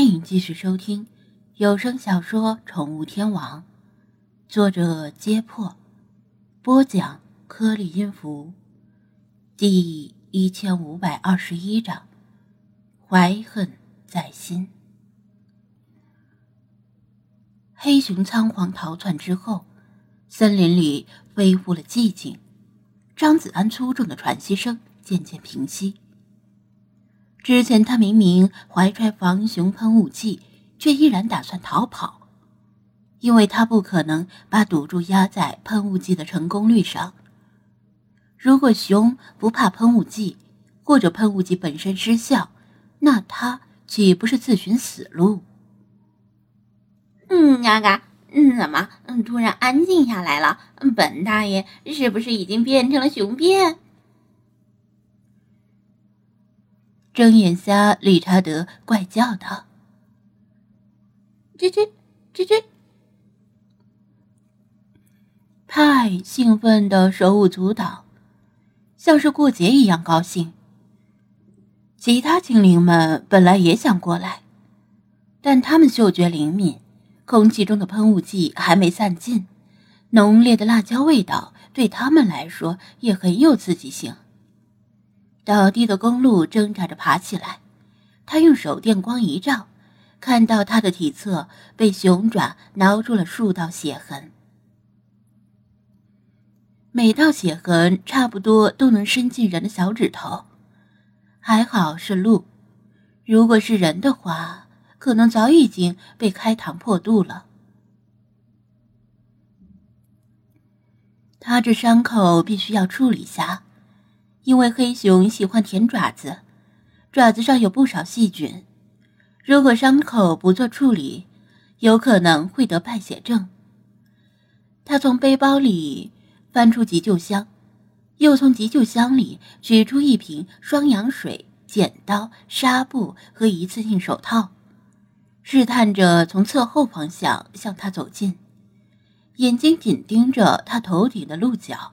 欢迎继续收听有声小说《宠物天王》，作者：揭破，播讲：颗粒音符，第一千五百二十一章：怀恨在心。黑熊仓皇逃窜之后，森林里恢复了寂静，张子安粗重的喘息声渐渐平息。之前他明明怀揣防熊喷雾剂，却依然打算逃跑，因为他不可能把赌注压在喷雾剂的成功率上。如果熊不怕喷雾剂，或者喷雾剂本身失效，那他岂不是自寻死路？嗯，嘎嘎，嗯，怎么，嗯，突然安静下来了？本大爷是不是已经变成了熊变？睁眼瞎理查德怪叫道：“吱吱吱吱！”派兴奋的手舞足蹈，像是过节一样高兴。其他精灵们本来也想过来，但他们嗅觉灵敏，空气中的喷雾剂还没散尽，浓烈的辣椒味道对他们来说也很有刺激性。倒地的公鹿挣扎着爬起来，他用手电光一照，看到他的体侧被熊爪挠出了数道血痕，每道血痕差不多都能伸进人的小指头。还好是鹿，如果是人的话，可能早已经被开膛破肚了。他这伤口必须要处理下。因为黑熊喜欢舔爪子，爪子上有不少细菌，如果伤口不做处理，有可能会得败血症。他从背包里翻出急救箱，又从急救箱里取出一瓶双氧水、剪刀、纱布和一次性手套，试探着从侧后方向向他走近，眼睛紧盯着他头顶的鹿角。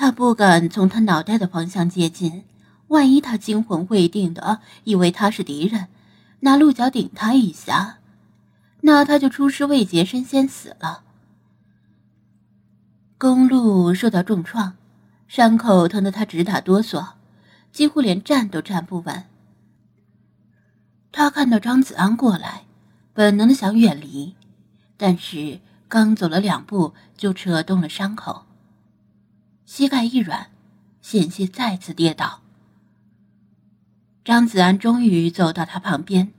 他不敢从他脑袋的方向接近，万一他惊魂未定的以为他是敌人，拿鹿角顶他一下，那他就出师未捷身先死了。公鹿受到重创，伤口疼得他直打哆嗦，几乎连站都站不稳。他看到张子安过来，本能的想远离，但是刚走了两步就扯动了伤口。膝盖一软，险些再次跌倒。张子安终于走到他旁边，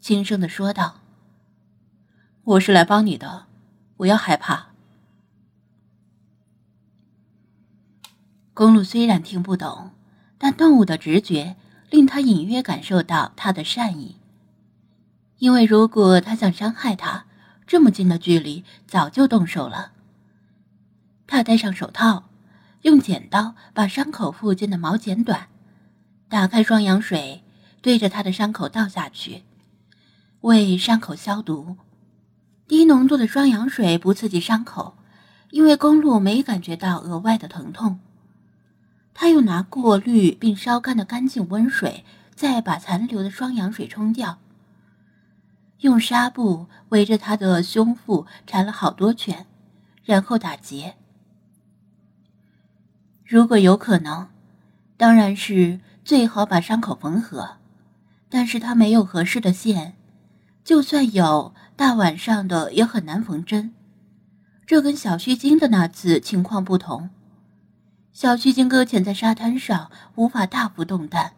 轻声的说道：“我是来帮你的，不要害怕。”公路虽然听不懂，但动物的直觉令他隐约感受到他的善意。因为如果他想伤害他，这么近的距离早就动手了。他戴上手套。用剪刀把伤口附近的毛剪短，打开双氧水，对着他的伤口倒下去，为伤口消毒。低浓度的双氧水不刺激伤口，因为公鹿没感觉到额外的疼痛。他又拿过滤并烧干的干净温水，再把残留的双氧水冲掉。用纱布围着他的胸腹缠了好多圈，然后打结。如果有可能，当然是最好把伤口缝合，但是他没有合适的线，就算有，大晚上的也很难缝针。这跟小须鲸的那次情况不同，小须鲸搁浅在沙滩上，无法大幅动弹，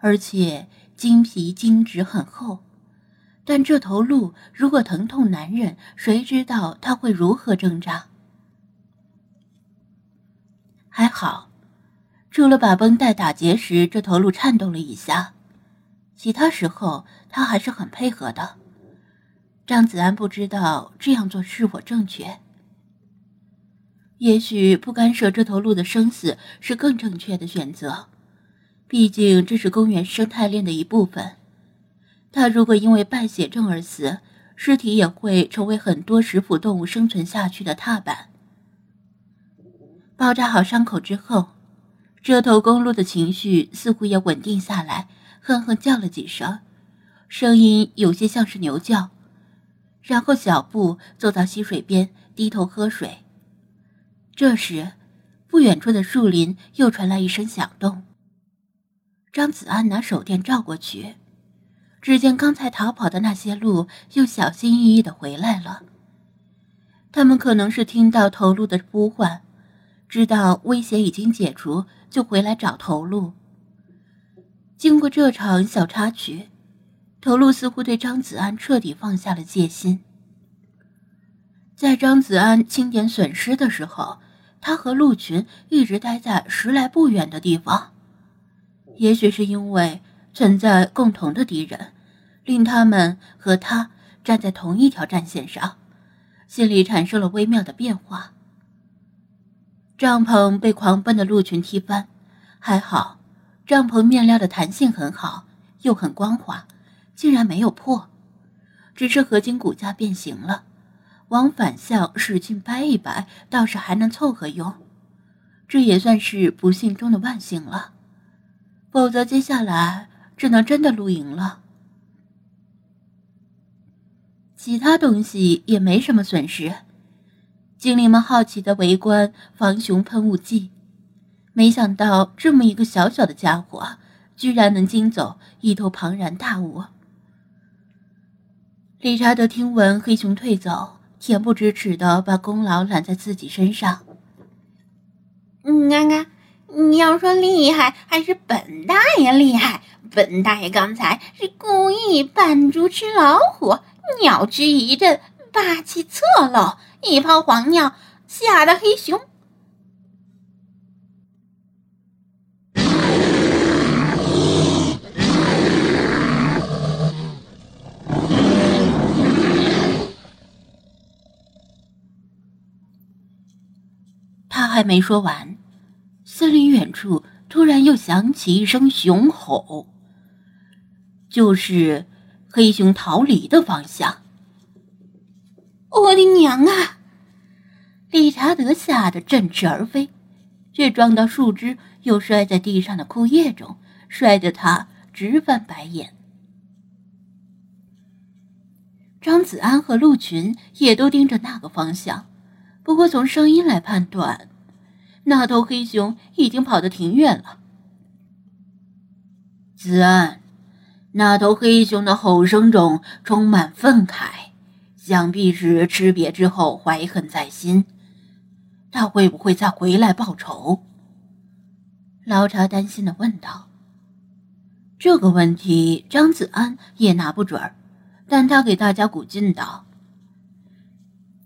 而且鲸皮鲸脂很厚，但这头鹿如果疼痛难忍，谁知道它会如何挣扎？还好，除了把绷带打结时这头鹿颤动了一下，其他时候他还是很配合的。张子安不知道这样做是否正确，也许不干涉这头鹿的生死是更正确的选择，毕竟这是公园生态链的一部分。他如果因为败血症而死，尸体也会成为很多食腐动物生存下去的踏板。包扎好伤口之后，这头公鹿的情绪似乎也稳定下来，哼哼叫了几声，声音有些像是牛叫，然后小步走到溪水边，低头喝水。这时，不远处的树林又传来一声响动。张子安拿手电照过去，只见刚才逃跑的那些鹿又小心翼翼的回来了。他们可能是听到头鹿的呼唤，知道威胁已经解除，就回来找头鹿。经过这场小插曲。头鹿似乎对张子安彻底放下了戒心。在张子安清点损失的时候，他和鹿群一直待在十来步远的地方。也许是因为存在共同的敌人，令他们和他站在同一条战线上，心里产生了微妙的变化。帐篷被狂奔的鹿群踢翻，还好，帐篷面料的弹性很好，又很光滑。竟然没有破，只是合金骨架变形了。往反向使劲掰一掰，倒是还能凑合用。这也算是不幸中的万幸了，否则接下来只能真的露营了。其他东西也没什么损失。精灵们好奇的围观防熊喷雾剂，没想到这么一个小小的家伙，居然能惊走一头庞然大物。理查德听闻黑熊退走，恬不知耻的把功劳揽在自己身上。安安，你要说厉害还是本大爷厉害？本大爷刚才是故意扮猪吃老虎，鸟之一阵，霸气侧漏，一泡黄尿，吓得黑熊。他还没说完，森林远处突然又响起一声熊吼，就是黑熊逃离的方向。我的娘啊！理查德吓得振翅而飞，却撞到树枝，又摔在地上的枯叶中，摔得他直翻白眼。张子安和陆群也都盯着那个方向，不过从声音来判断。那头黑熊已经跑得挺远了。子安，那头黑熊的吼声中充满愤慨，想必是吃瘪之后怀恨在心。他会不会再回来报仇？老查担心的问道。这个问题张子安也拿不准，但他给大家鼓劲道：“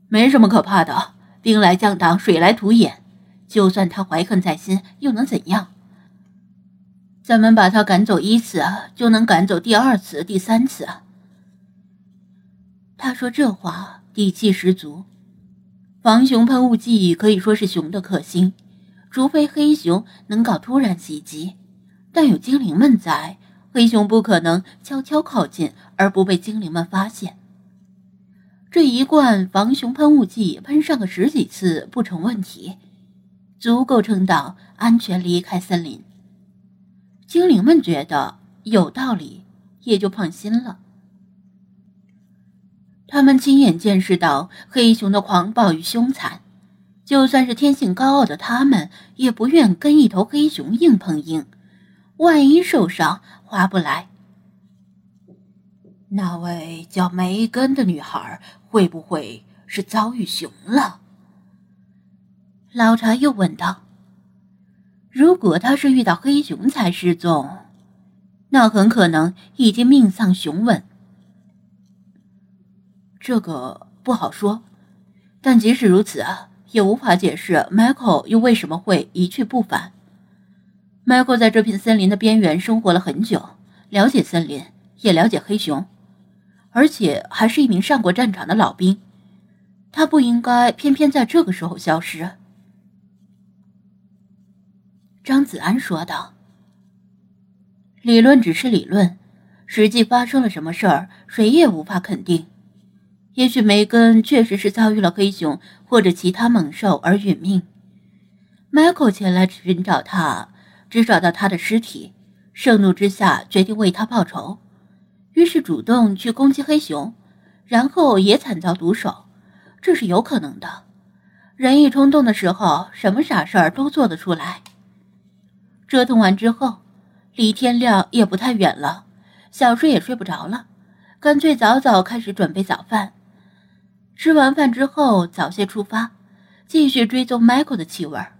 没什么可怕的，兵来将挡，水来土掩。”就算他怀恨在心，又能怎样？咱们把他赶走一次，就能赶走第二次、第三次。他说这话底气十足。防熊喷雾剂可以说是熊的克星，除非黑熊能搞突然袭击，但有精灵们在，黑熊不可能悄悄靠近而不被精灵们发现。这一罐防熊喷雾剂喷上个十几次不成问题。足够撑到安全离开森林。精灵们觉得有道理，也就放心了。他们亲眼见识到黑熊的狂暴与凶残，就算是天性高傲的他们，也不愿跟一头黑熊硬碰硬，万一受伤划不来。那位叫梅根的女孩会不会是遭遇熊了？老查又问道：“如果他是遇到黑熊才失踪，那很可能已经命丧熊吻。这个不好说，但即使如此啊，也无法解释 Michael 又为什么会一去不返。Michael 在这片森林的边缘生活了很久，了解森林，也了解黑熊，而且还是一名上过战场的老兵。他不应该偏偏在这个时候消失。”张子安说道：“理论只是理论，实际发生了什么事儿，谁也无法肯定。也许梅根确实是遭遇了黑熊或者其他猛兽而殒命。Michael 前来寻找他，只找到他的尸体，盛怒之下决定为他报仇。于是主动去攻击黑熊，然后也惨遭毒手，这是有可能的。人一冲动的时候，什么傻事儿都做得出来。折腾完之后，离天亮也不太远了，想睡也睡不着了，干脆早早开始准备早饭。吃完饭之后，早些出发，继续追踪 Michael 的气味儿。